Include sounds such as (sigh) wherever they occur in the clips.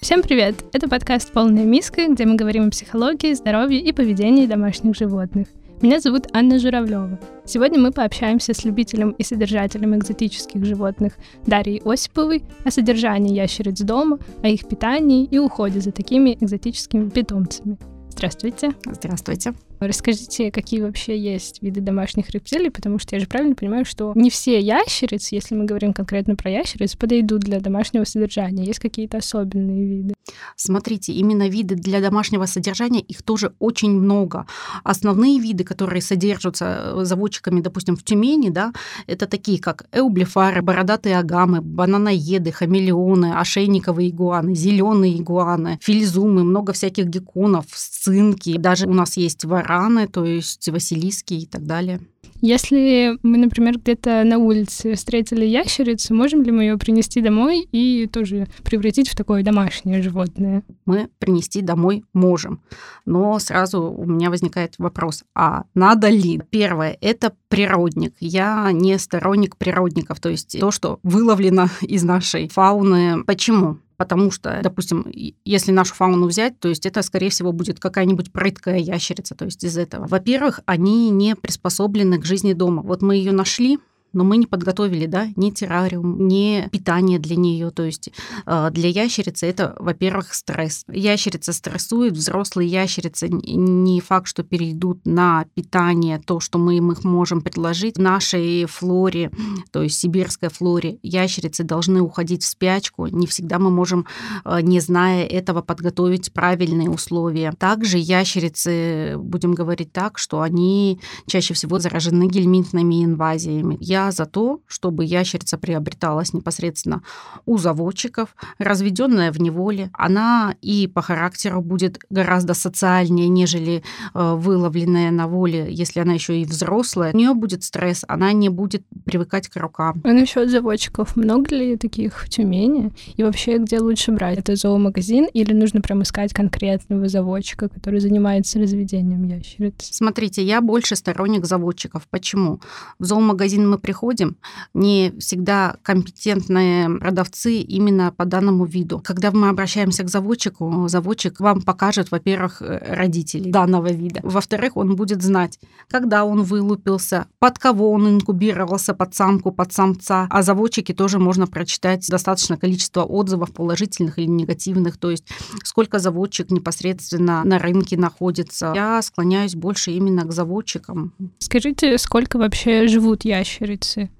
Всем привет! Это подкаст «Полная миска», где мы говорим о психологии, здоровье и поведении домашних животных. Меня зовут Анна Журавлева. Сегодня мы пообщаемся с любителем и содержателем экзотических животных Дарьей Осиповой о содержании ящериц дома, о их питании и уходе за такими экзотическими питомцами. Здравствуйте. Здравствуйте. Расскажите, какие вообще есть виды домашних рептилий, потому что я же правильно понимаю, что не все ящерицы, если мы говорим конкретно про ящериц, подойдут для домашнего содержания. Есть какие-то особенные виды? Смотрите, именно виды для домашнего содержания, их тоже очень много. Основные виды, которые содержатся э, заводчиками, допустим, в Тюмени, да, это такие, как эублифары, бородатые агамы, бананоеды, хамелеоны, ошейниковые игуаны, зеленые игуаны, фильзумы, много всяких гекконов, сцинки. Даже у нас есть вар вараны, то есть василиски и так далее. Если мы, например, где-то на улице встретили ящерицу, можем ли мы ее принести домой и тоже превратить в такое домашнее животное? Мы принести домой можем. Но сразу у меня возникает вопрос, а надо ли? Первое, это природник. Я не сторонник природников, то есть то, что выловлено из нашей фауны. Почему? Потому что, допустим, если нашу фауну взять, то есть это, скорее всего, будет какая-нибудь прыткая ящерица, то есть из этого. Во-первых, они не приспособлены к жизни дома. Вот мы ее нашли, но мы не подготовили, да, ни террариум, ни питание для нее. То есть э, для ящерицы это, во-первых, стресс. Ящерица стрессует, взрослые ящерицы не факт, что перейдут на питание, то, что мы им их можем предложить. В нашей флоре, то есть сибирской флоре, ящерицы должны уходить в спячку. Не всегда мы можем, э, не зная этого, подготовить правильные условия. Также ящерицы, будем говорить так, что они чаще всего заражены гельминтными инвазиями. Я я за то, чтобы ящерица приобреталась непосредственно у заводчиков, разведенная в неволе. Она и по характеру будет гораздо социальнее, нежели э, выловленная на воле, если она еще и взрослая. У нее будет стресс, она не будет привыкать к рукам. А насчет заводчиков, много ли таких в Тюмени? И вообще, где лучше брать? Это зоомагазин или нужно прям искать конкретного заводчика, который занимается разведением ящериц? Смотрите, я больше сторонник заводчиков. Почему? В зоомагазин мы приходим, не всегда компетентные продавцы именно по данному виду. Когда мы обращаемся к заводчику, заводчик вам покажет, во-первых, э, родителей данного вида. Во-вторых, он будет знать, когда он вылупился, под кого он инкубировался, под самку, под самца. А заводчики тоже можно прочитать достаточное количество отзывов положительных или негативных, то есть сколько заводчик непосредственно на рынке находится. Я склоняюсь больше именно к заводчикам. Скажите, сколько вообще живут ящерицы? Ящерицы.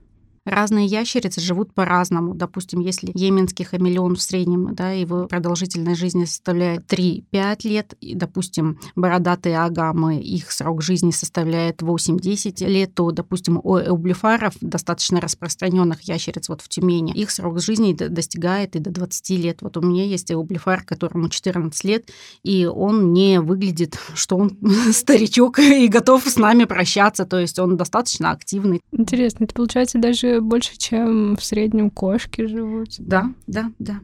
Разные ящерицы живут по-разному. Допустим, если йеменский хамелеон в среднем, да, его продолжительность жизни составляет 3-5 лет, и, допустим, бородатые агамы, их срок жизни составляет 8-10 лет, то, допустим, у эублифаров, достаточно распространенных ящериц вот в Тюмени, их срок жизни достигает и до 20 лет. Вот у меня есть эублифар, которому 14 лет, и он не выглядит, (laughs) что он (laughs) старичок и готов с нами прощаться, то есть он достаточно активный. Интересно, это получается даже больше, чем в среднем кошки живут. Да, да, да.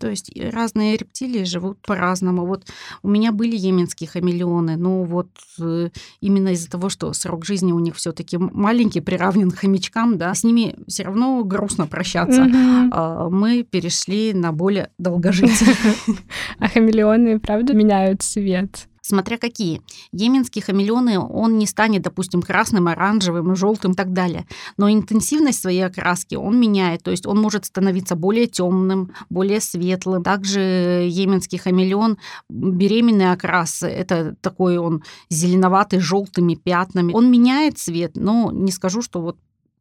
То есть разные рептилии живут по-разному. Вот у меня были йеменские хамелеоны, но вот э, именно из-за того, что срок жизни у них все-таки маленький, приравнен к хомячкам, да, с ними все равно грустно прощаться. Mm-hmm. Мы перешли на более долгожителей. (laughs) А хамелеоны, правда, меняют цвет? Смотря какие. Йеменские хамелеоны, он не станет, допустим, красным, оранжевым, желтым и так далее. Но интенсивность своей окраски он меняет, то есть он может становиться более темным, более светлым. Также йеменский хамелеон, беременный окрас, это такой он зеленоватый, желтыми пятнами. Он меняет цвет, но не скажу, что вот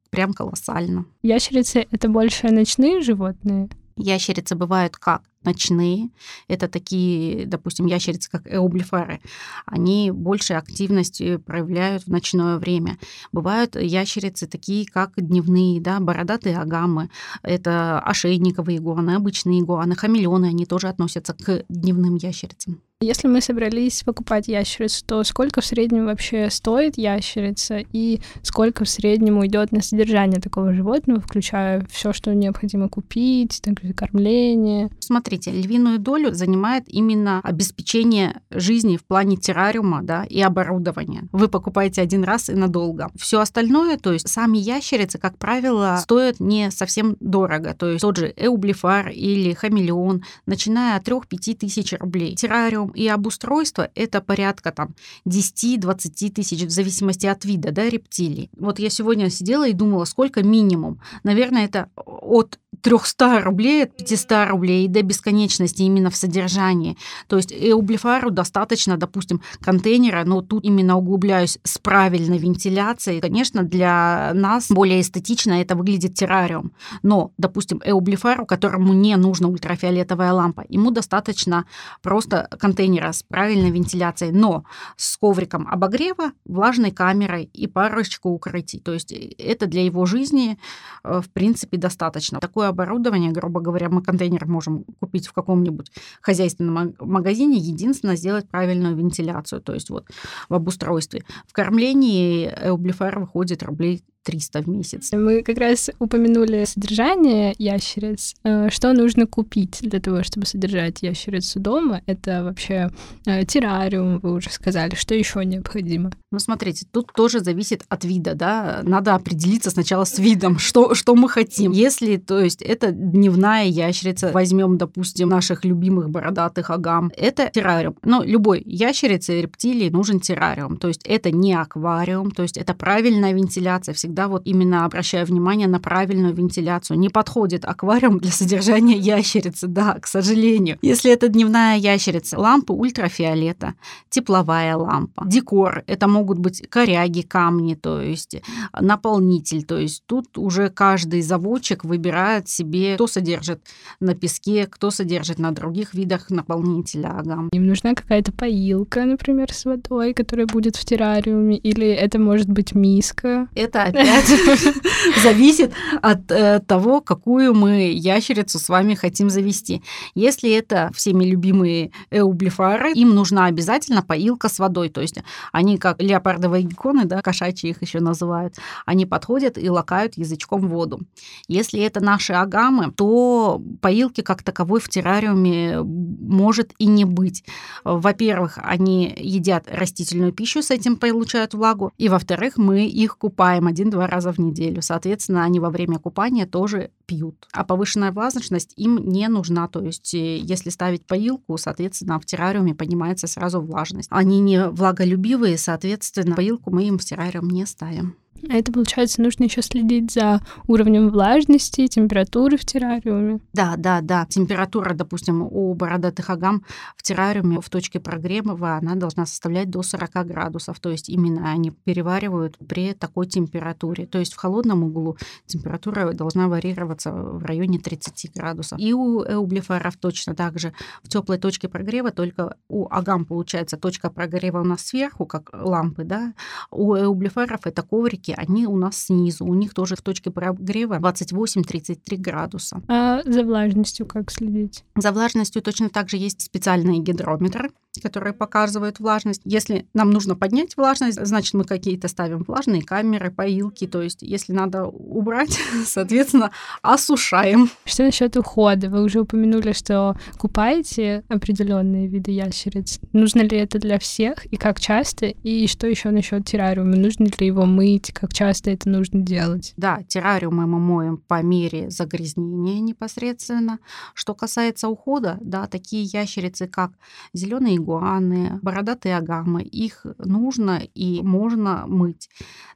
прям колоссально. Ящерицы — это больше ночные животные? Ящерицы бывают как? Ночные, это такие, допустим, ящерицы, как эублиферы, они больше активности проявляют в ночное время. Бывают ящерицы такие, как дневные, да, бородатые агамы, это ошейниковые игуаны, обычные игуаны, хамелеоны, они тоже относятся к дневным ящерицам. Если мы собрались покупать ящерицу, то сколько в среднем вообще стоит ящерица и сколько в среднем уйдет на содержание такого животного, включая все, что необходимо купить, также кормление? Смотри, смотрите, львиную долю занимает именно обеспечение жизни в плане террариума да, и оборудования. Вы покупаете один раз и надолго. Все остальное, то есть сами ящерицы, как правило, стоят не совсем дорого. То есть тот же эублифар или хамелеон, начиная от 3-5 тысяч рублей. Террариум и обустройство – это порядка там 10-20 тысяч в зависимости от вида да, рептилий. Вот я сегодня сидела и думала, сколько минимум. Наверное, это от 300 рублей, от 500 рублей до бесконечности именно в содержании. То есть эублифару достаточно, допустим, контейнера, но тут именно углубляюсь с правильной вентиляцией. Конечно, для нас более эстетично это выглядит террариум. Но, допустим, эублифару, которому не нужна ультрафиолетовая лампа, ему достаточно просто контейнера с правильной вентиляцией, но с ковриком обогрева, влажной камерой и парочку укрытий. То есть это для его жизни, э, в принципе, достаточно. Такое оборудование, грубо говоря, мы контейнер можем купить в каком-нибудь хозяйственном магазине, единственное, сделать правильную вентиляцию, то есть вот в обустройстве. В кормлении Эублифер выходит рублей 300 в месяц. Мы как раз упомянули содержание ящериц. Э, что нужно купить для того, чтобы содержать ящерицу дома? Это вообще э, террариум, вы уже сказали. Что еще необходимо? Ну, смотрите, тут тоже зависит от вида, да. Надо определиться сначала с видом, что, что мы хотим. Если, то есть, это дневная ящерица, возьмем, допустим, наших любимых бородатых агам, это террариум. Но любой ящерице, рептилии нужен террариум. То есть, это не аквариум, то есть, это правильная вентиляция, всегда всегда вот именно обращаю внимание на правильную вентиляцию. Не подходит аквариум для содержания ящерицы, да, к сожалению. Если это дневная ящерица, лампы ультрафиолета, тепловая лампа, декор, это могут быть коряги, камни, то есть наполнитель, то есть тут уже каждый заводчик выбирает себе, кто содержит на песке, кто содержит на других видах наполнителя агам. Им нужна какая-то поилка, например, с водой, которая будет в террариуме, или это может быть миска? Это опять (laughs) (laughs) зависит от э, того, какую мы ящерицу с вами хотим завести. Если это всеми любимые эублифары, им нужна обязательно поилка с водой. То есть они как леопардовые гекконы, да, кошачьи их еще называют, они подходят и лакают язычком воду. Если это наши агамы, то поилки как таковой в террариуме может и не быть. Во-первых, они едят растительную пищу, с этим получают влагу, и во-вторых, мы их купаем один один-два раза в неделю. Соответственно, они во время купания тоже пьют. А повышенная влажность им не нужна. То есть, э, если ставить поилку, соответственно, в террариуме поднимается сразу влажность. Они не влаголюбивые, соответственно, поилку мы им в террариум не ставим. А это, получается, нужно еще следить за уровнем влажности, температуры в террариуме. Да, да, да. Температура, допустим, у бородатых агам в террариуме в точке прогрева она должна составлять до 40 градусов. То есть именно они переваривают при такой температуре. То есть в холодном углу температура должна варьироваться в районе 30 градусов. И у эублиферов точно так же. В теплой точке прогрева только у агам получается точка прогрева у нас сверху, как лампы, да. У эублиферов это коврики, они у нас снизу. У них тоже в точке прогрева 28-33 градуса. А за влажностью как следить? За влажностью точно так же есть специальные гидрометры, которые показывают влажность. Если нам нужно поднять влажность, значит, мы какие-то ставим влажные камеры, поилки. То есть, если надо убрать, (laughs) соответственно, осушаем. Что насчет ухода? Вы уже упомянули, что купаете определенные виды ящериц. Нужно ли это для всех и как часто? И что еще насчет террариума? Нужно ли его мыть? Как часто это нужно делать? Да, террариумы мы моем по мере загрязнения непосредственно. Что касается ухода, да, такие ящерицы, как зеленые игуаны, бородатые агамы, их нужно и можно мыть.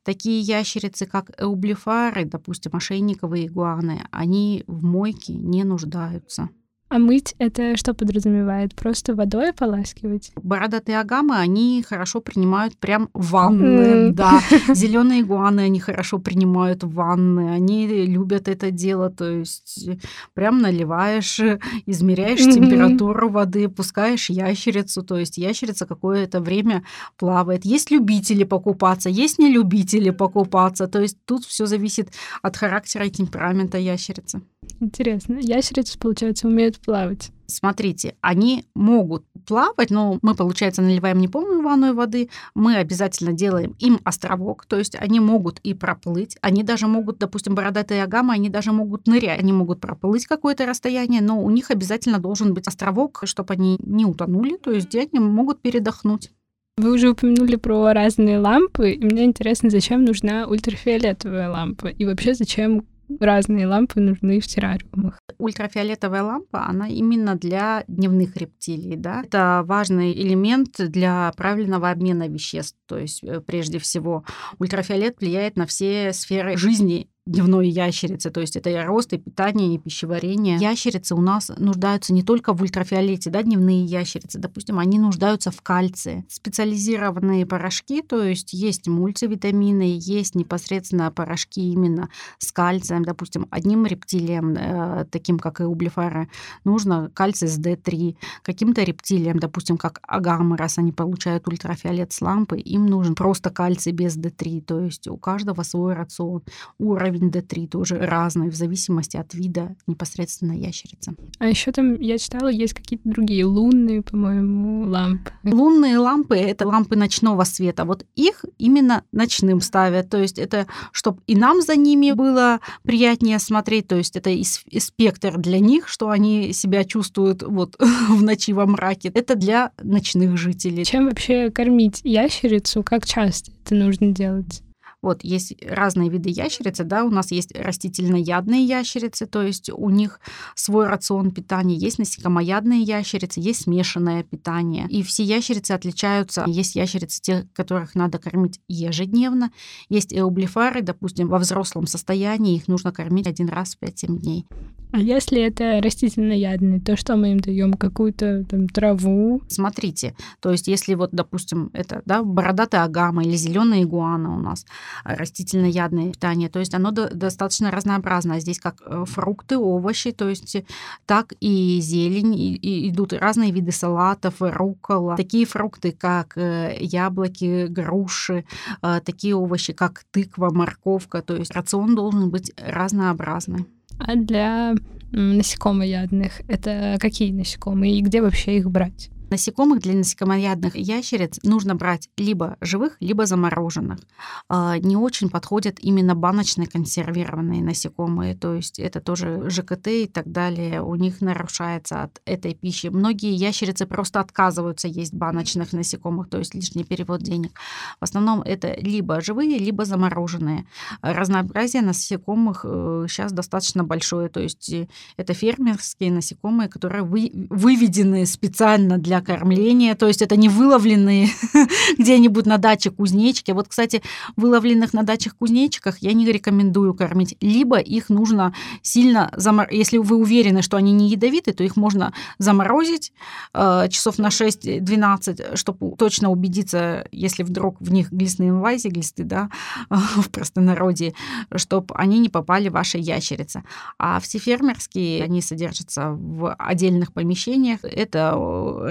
Такие ящерицы, как эублифары, допустим, ошейниковые игуаны, они в мойке не нуждаются. А мыть это что подразумевает? Просто водой ополаскивать? Бородатые агамы, они хорошо принимают прям ванны, mm. да. Зеленые игуаны, они хорошо принимают ванны, они любят это дело, то есть прям наливаешь, измеряешь mm-hmm. температуру воды, пускаешь ящерицу, то есть ящерица какое-то время плавает. Есть любители покупаться, есть не любители покупаться, то есть тут все зависит от характера и темперамента ящерицы. Интересно. Ящерицы, получается, умеют плавать. Смотрите, они могут плавать, но мы, получается, наливаем не полную ванную воды, мы обязательно делаем им островок, то есть они могут и проплыть, они даже могут, допустим, бородатые агамы, они даже могут нырять, они могут проплыть какое-то расстояние, но у них обязательно должен быть островок, чтобы они не утонули, то есть где они могут передохнуть. Вы уже упомянули про разные лампы, и мне интересно, зачем нужна ультрафиолетовая лампа, и вообще зачем разные лампы нужны в террариумах. Ультрафиолетовая лампа, она именно для дневных рептилий. Да? Это важный элемент для правильного обмена веществ. То есть, э, прежде всего, ультрафиолет влияет на все сферы жизни дневной ящерицы, то есть это и рост, и питание, и пищеварение. Ящерицы у нас нуждаются не только в ультрафиолете, да, дневные ящерицы, допустим, они нуждаются в кальции. Специализированные порошки, то есть есть мультивитамины, есть непосредственно порошки именно с кальцием, допустим, одним рептилиям, э, таким как и ублифары, нужно кальций с D3, каким-то рептилиям, допустим, как агамы, раз они получают ультрафиолет с лампы, им нужен просто кальций без D3, то есть у каждого свой рацион. Уровень уровень D3 тоже разный в зависимости от вида непосредственно ящерицы. А еще там, я читала, есть какие-то другие лунные, по-моему, лампы. Лунные лампы — это лампы ночного света. Вот их именно ночным ставят. То есть это, чтобы и нам за ними было приятнее смотреть. То есть это и, спектр для них, что они себя чувствуют вот (laughs) в ночи во мраке. Это для ночных жителей. Чем вообще кормить ящерицу? Как часто это нужно делать? Вот есть разные виды ящерицы, да, у нас есть растительноядные ящерицы, то есть у них свой рацион питания, есть насекомоядные ящерицы, есть смешанное питание. И все ящерицы отличаются. Есть ящерицы, те, которых надо кормить ежедневно, есть эублифары, допустим, во взрослом состоянии их нужно кормить один раз в 5-7 дней. А если это растительноядные, то что мы им даем? Какую-то там траву? Смотрите, то есть если вот, допустим, это да, бородатая агама или зеленая игуана у нас, растительноядное питание, то есть оно достаточно разнообразное. Здесь как э, фрукты, овощи, то есть так и зелень, и, и идут разные виды салатов, рукола, такие фрукты, как э, яблоки, груши, э, такие овощи, как тыква, морковка, то есть рацион должен быть разнообразный. А для насекомоядных это какие насекомые и где вообще их брать? Насекомых для насекомоядных ящериц нужно брать либо живых, либо замороженных. А, не очень подходят именно баночные консервированные насекомые, то есть это тоже ЖКТ и так далее. У них нарушается от этой пищи. Многие ящерицы просто отказываются есть баночных насекомых, то есть лишний перевод денег. В основном это либо живые, либо замороженные. Разнообразие насекомых сейчас э, достаточно большое, то есть э, это фермерские насекомые, которые выведены специально для для кормления, то есть это не выловленные (laughs) где-нибудь на даче кузнечики. Вот, кстати, выловленных на дачах кузнечиках я не рекомендую кормить. Либо их нужно сильно заморозить. Если вы уверены, что они не ядовиты, то их можно заморозить э, часов на 6-12, чтобы точно убедиться, если вдруг в них глистные инвазии, глисты, да, (laughs) в простонародье, чтобы они не попали в ваши ящерицы. А все фермерские, они содержатся в отдельных помещениях. Это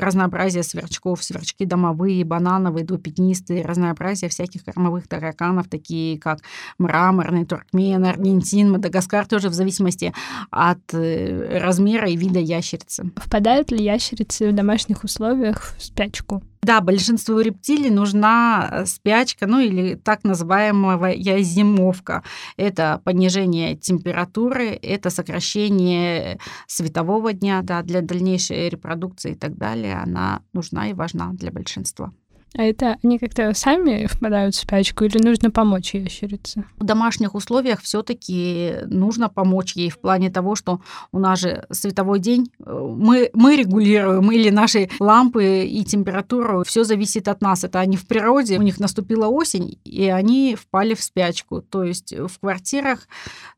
раз разнообразие сверчков, сверчки домовые, банановые, двупятнистые, разнообразие всяких кормовых тараканов, такие как мраморный, туркмен, аргентин, Мадагаскар, тоже в зависимости от э, размера и вида ящерицы. Впадают ли ящерицы в домашних условиях в спячку? Да, большинству рептилий нужна э, спячка, ну или так называемая зимовка. Это понижение температуры, это сокращение светового дня да, для дальнейшей репродукции и так далее. Она нужна и важна для большинства. А это они как-то сами впадают в спячку или нужно помочь ящерице? В домашних условиях все таки нужно помочь ей в плане того, что у нас же световой день, э, мы, мы регулируем, или наши лампы и температуру, все зависит от нас. Это они в природе, у них наступила осень, и они впали в спячку. То есть в квартирах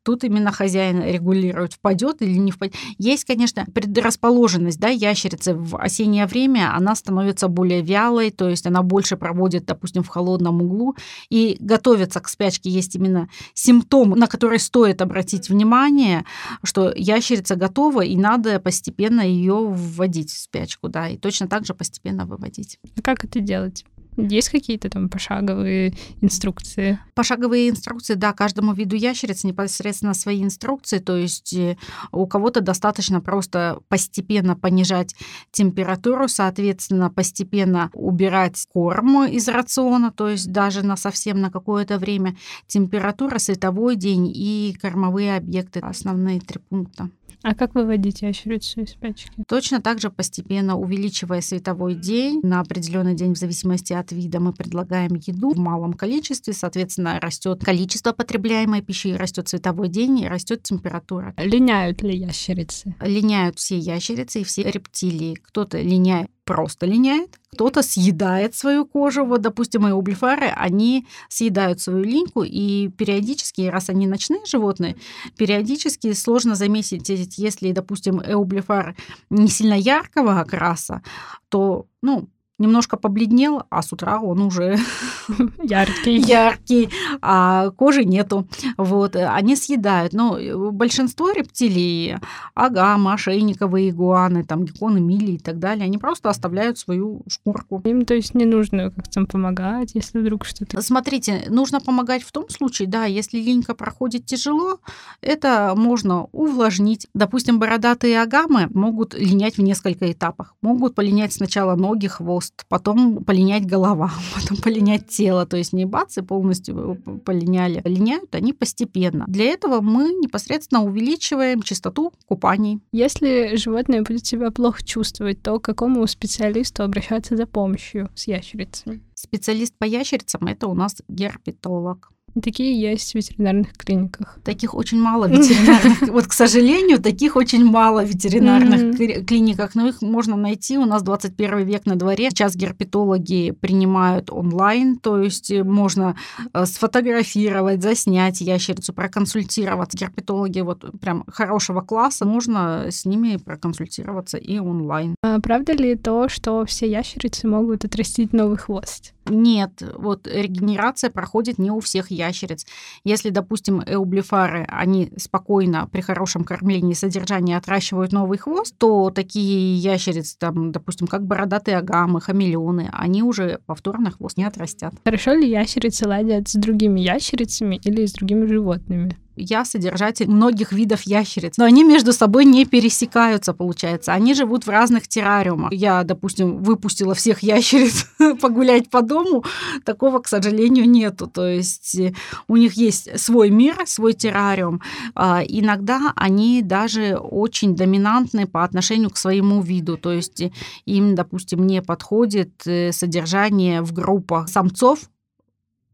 тут именно хозяин регулирует, впадет или не впадет. Есть, конечно, предрасположенность, да, ящерицы в осеннее время, она становится более вялой, то есть она больше проводит, допустим, в холодном углу и готовится к спячке. Есть именно симптом, на который стоит обратить внимание, что ящерица готова, и надо постепенно ее вводить в спячку, да, и точно так же постепенно выводить. А как это делать? Есть какие-то там пошаговые инструкции? Пошаговые инструкции, да, каждому виду ящериц непосредственно свои инструкции, то есть э, у кого-то достаточно просто постепенно понижать температуру, соответственно, постепенно убирать корм из рациона, то есть даже на совсем на какое-то время температура, световой день и кормовые объекты, основные три пункта. А как выводить ящерицу из спячки? Точно так же постепенно увеличивая световой день на определенный день в зависимости от вида мы предлагаем еду в малом количестве, соответственно растет количество потребляемой пищи, растет световой день и растет температура. Линяют ли ящерицы? Линяют все ящерицы и все рептилии. Кто-то линяет просто линяет, кто-то съедает свою кожу. Вот, допустим, мои ублифары, они съедают свою линьку, и периодически, раз они ночные животные, периодически сложно заметить, если, допустим, эублифар не сильно яркого окраса, то, ну, немножко побледнел, а с утра он уже (laughs) яркий. яркий, а кожи нету. Вот, они съедают. Но большинство рептилий, агама, ошейниковые игуаны, там, гекконы, мили и так далее, они просто оставляют свою шкурку. Им, то есть, не нужно как-то помогать, если вдруг что-то... Смотрите, нужно помогать в том случае, да, если линька проходит тяжело, это можно увлажнить. Допустим, бородатые агамы могут линять в несколько этапах. Могут полинять сначала ноги, хвост, хвост, потом полинять голова, (laughs) потом полинять тело. То есть не бац и полностью полиняли. Линяют они постепенно. Для этого мы непосредственно увеличиваем частоту купаний. Если животное будет себя плохо чувствовать, то к какому специалисту обращаться за помощью с ящерицами? Специалист по ящерицам – это у нас герпетолог. Такие есть в ветеринарных клиниках. Таких очень мало ветеринарных. (laughs) Вот, к сожалению, таких очень мало в ветеринарных клиниках, но их можно найти. У нас 21 век на дворе. Сейчас герпетологи принимают онлайн, то есть можно э, сфотографировать, заснять ящерицу, проконсультироваться. Герпетологи вот прям хорошего класса, можно с ними проконсультироваться и онлайн. А правда ли то, что все ящерицы могут отрастить новый хвост? Нет, вот регенерация проходит не у всех ящериц. Если, допустим, эублифары, они спокойно при хорошем кормлении и содержании отращивают новый хвост, то такие ящерицы, там, допустим, как бородатые агамы, хамелеоны, они уже повторно хвост не отрастят. Хорошо ли ящерицы ладят с другими ящерицами или с другими животными? Я содержатель многих видов ящериц, но они между собой не пересекаются, получается. Они живут в разных террариумах. Я, допустим, выпустила всех ящериц (laughs) погулять по дому, такого, к сожалению, нету. То есть э, у них есть свой мир, свой террариум. А, иногда они даже очень доминантны по отношению к своему виду. То есть им, допустим, не подходит э, содержание в группах самцов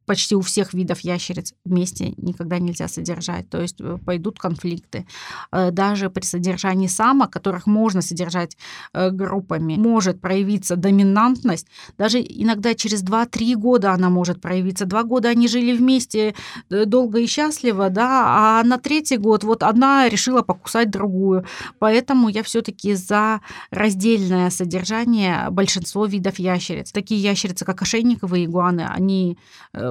почти у всех видов ящериц вместе никогда нельзя содержать, то есть э, пойдут конфликты. Э, даже при содержании самок, которых можно содержать э, группами, может проявиться доминантность. Даже иногда через 2-3 года она может проявиться. Два года они жили вместе долго и счастливо, да, а на третий год вот одна решила покусать другую. Поэтому я все-таки за раздельное содержание большинство видов ящериц. Такие ящерицы, как ошейниковые игуаны, они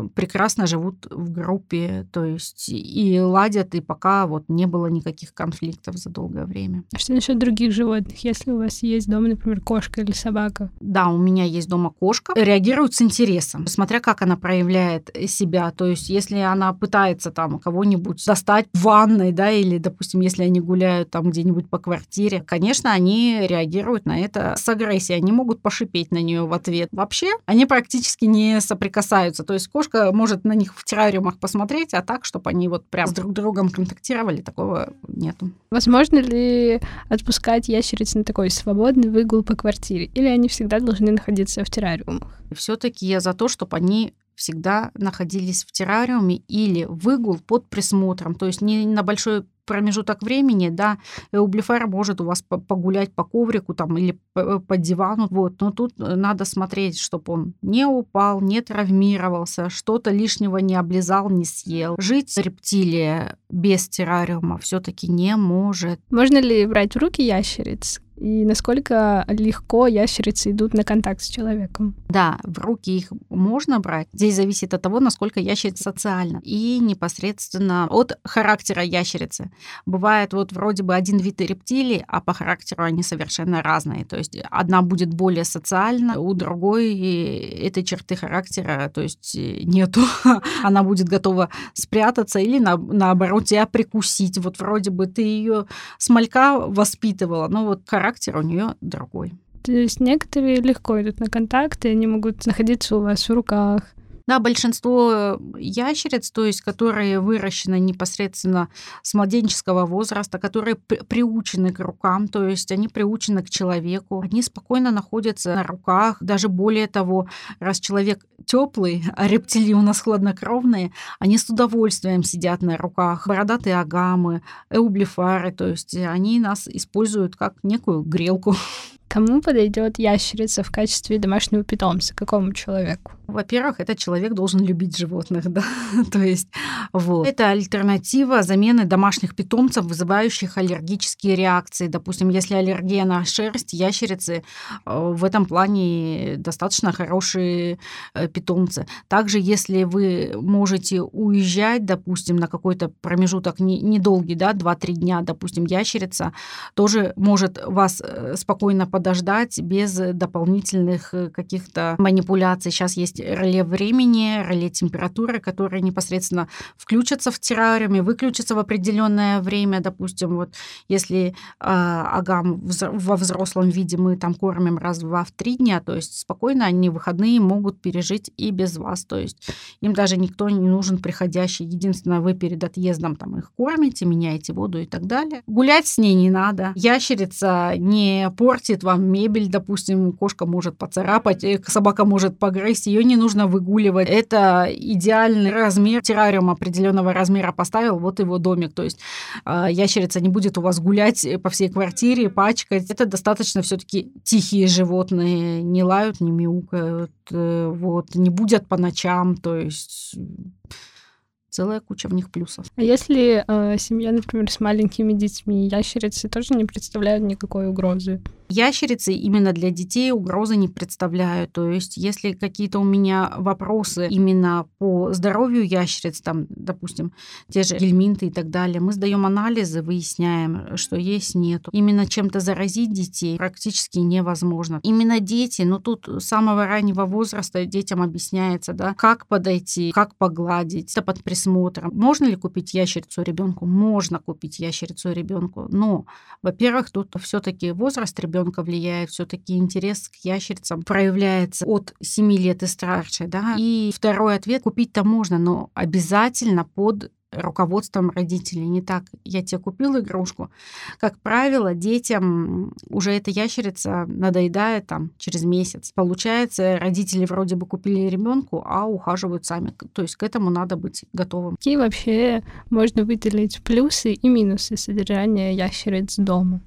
прекрасно живут в группе, то есть и ладят, и пока вот не было никаких конфликтов за долгое время. А что насчет других животных? Если у вас есть дома, например, кошка или собака? Да, у меня есть дома кошка. Реагирует с интересом, смотря как она проявляет себя. То есть если она пытается там кого-нибудь достать в ванной, да, или, допустим, если они гуляют там где-нибудь по квартире, конечно, они реагируют на это с агрессией. Они могут пошипеть на нее в ответ. Вообще, они практически не соприкасаются. То есть кошка девушка может на них в террариумах посмотреть, а так, чтобы они вот прям с друг другом контактировали, такого нету. Возможно ли отпускать ящериц на такой свободный выгул по квартире? Или они всегда должны находиться в террариумах? Все-таки я за то, чтобы они всегда находились в террариуме или выгул под присмотром, то есть не на большой промежуток времени, да, Эублифер может у вас погулять по коврику там или по, по дивану, вот, но тут надо смотреть, чтобы он не упал, не травмировался, что-то лишнего не облизал, не съел. Жить рептилия без террариума все-таки не может. Можно ли брать в руки ящериц И насколько легко ящерицы идут на контакт с человеком? Да, в руки их можно брать. Здесь зависит от того, насколько ящерица социальна. И непосредственно от характера ящерицы. Бывает вот вроде бы один вид рептилий, а по характеру они совершенно разные. То есть одна будет более социальна, у другой этой черты характера, то есть нету. (laughs) Она будет готова спрятаться или на, наоборот тебя прикусить. Вот вроде бы ты ее с малька воспитывала, но вот характер у нее другой. То есть некоторые легко идут на контакты, они могут находиться у вас в руках, да, большинство ящериц, то есть которые выращены непосредственно с младенческого возраста, которые приучены к рукам, то есть они приучены к человеку, они спокойно находятся на руках. Даже более того, раз человек теплый, (laughs) а рептилии у нас хладнокровные, они с удовольствием сидят на руках. Бородатые агамы, эублифары, то есть они нас используют как некую грелку. Кому подойдет ящерица в качестве домашнего питомца? Какому человеку? Во-первых, этот человек должен любить животных, (laughs) да, то есть вот. Это альтернатива замены домашних питомцев, вызывающих аллергические реакции. Допустим, если аллергия на шерсть, ящерицы э, в этом плане достаточно хорошие э, питомцы. Также, если вы можете уезжать, допустим, на какой-то промежуток недолгий, да, 2-3 дня, допустим, ящерица тоже может вас э, спокойно под подождать без дополнительных каких-то манипуляций. Сейчас есть реле времени, реле температуры, которые непосредственно включатся в террариуме, выключатся в определенное время. Допустим, вот если э, агам во взрослом виде мы там кормим раз-два в три дня, то есть спокойно они выходные могут пережить и без вас. То есть им даже никто не нужен приходящий. Единственное, вы перед отъездом там их кормите, меняете воду и так далее. Гулять с ней не надо. Ящерица не портит вам вам мебель, допустим, кошка может поцарапать, э, собака может погрызть, ее не нужно выгуливать. Это идеальный размер, террариум определенного размера поставил, вот его домик. То есть а, ящерица не будет у вас гулять по всей квартире, пачкать. Это достаточно все-таки тихие животные, не лают, не мяукают, э, вот, не будят по ночам, то есть целая куча в них плюсов. А если э, семья, например, с маленькими детьми, ящерицы тоже не представляют никакой угрозы? Ящерицы именно для детей угрозы не представляют. То есть, если какие-то у меня вопросы именно по здоровью ящериц, там, допустим, те же гельминты и так далее, мы сдаем анализы, выясняем, что есть, нету. Именно чем-то заразить детей практически невозможно. Именно дети, ну тут с самого раннего возраста детям объясняется, да, как подойти, как погладить, это под присмотром. Можно ли купить ящерицу ребенку? Можно купить ящерицу ребенку, но, во-первых, тут все-таки возраст ребенка ребенка влияет, все-таки интерес к ящерицам проявляется от 7 лет и старше, да. И второй ответ купить-то можно, но обязательно под руководством родителей. Не так, я тебе купил игрушку. Как правило, детям уже эта ящерица надоедает там через месяц. Получается, родители вроде бы купили ребенку, а ухаживают сами. То есть к этому надо быть готовым. Какие вообще можно выделить плюсы и минусы содержания ящериц дома?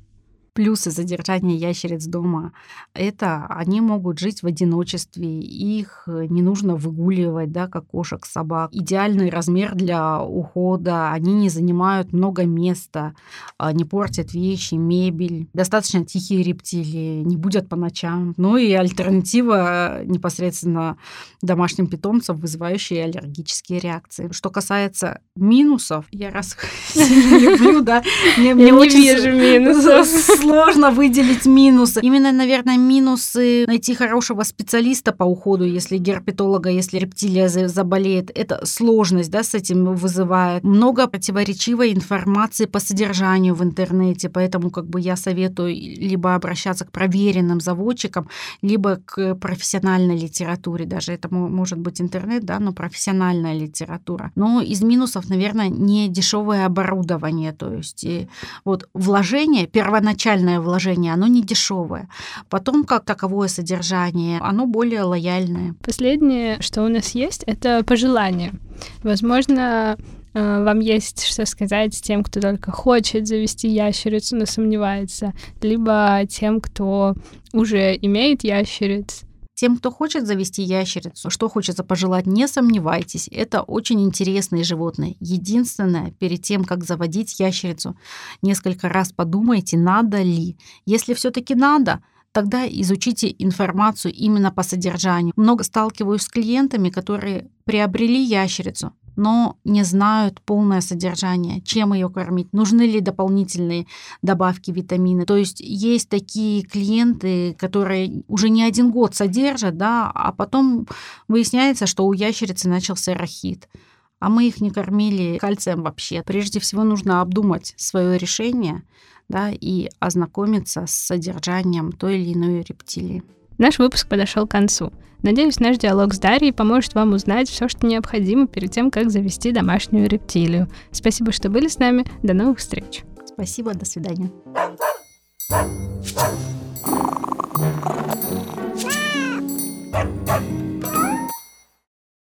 Плюсы задержания ящериц дома — это они могут жить в одиночестве, их не нужно выгуливать, да, как кошек, собак. Идеальный размер для ухода, они не занимают много места, а, не портят вещи, мебель. Достаточно тихие рептилии, не будут по ночам. Ну и альтернатива непосредственно домашним питомцам, вызывающие аллергические реакции. Что касается минусов, я раз (laughs) люблю, да, мне, мне очень вижу минусов (laughs) сложно выделить минусы. Именно, наверное, минусы найти хорошего специалиста по уходу, если герпетолога, если рептилия заболеет, это сложность, да, с этим вызывает. Много противоречивой информации по содержанию в интернете, поэтому как бы я советую либо обращаться к проверенным заводчикам, либо к профессиональной литературе, даже это может быть интернет, да, но профессиональная литература. Но из минусов, наверное, не дешевое оборудование, то есть вот вложение первоначально начальное вложение, оно не дешевое. Потом, как таковое содержание, оно более лояльное. Последнее, что у нас есть, это пожелание. Возможно, э, вам есть что сказать тем, кто только хочет завести ящерицу, но сомневается, либо тем, кто уже имеет ящериц Тем, кто хочет завести ящерицу, что хочется пожелать, не сомневайтесь. Это очень интересные животные. Единственное, перед тем, как заводить ящерицу, несколько раз подумайте, надо ли. Если все-таки надо, тогда изучите информацию именно по содержанию. Много сталкиваюсь с клиентами, которые приобрели ящерицу, но не знают полное содержание, чем ее кормить, нужны ли дополнительные добавки витамины. То есть есть такие клиенты, которые уже не один год содержат, да, а потом выясняется, что у ящерицы начался рахит а мы их не кормили кальцием вообще. Прежде всего нужно обдумать свое решение да, и ознакомиться с содержанием той или иной рептилии. Наш выпуск подошел к концу. Надеюсь, наш диалог с Дарьей поможет вам узнать все, что необходимо перед тем, как завести домашнюю рептилию. Спасибо, что были с нами. До новых встреч. Спасибо, до свидания.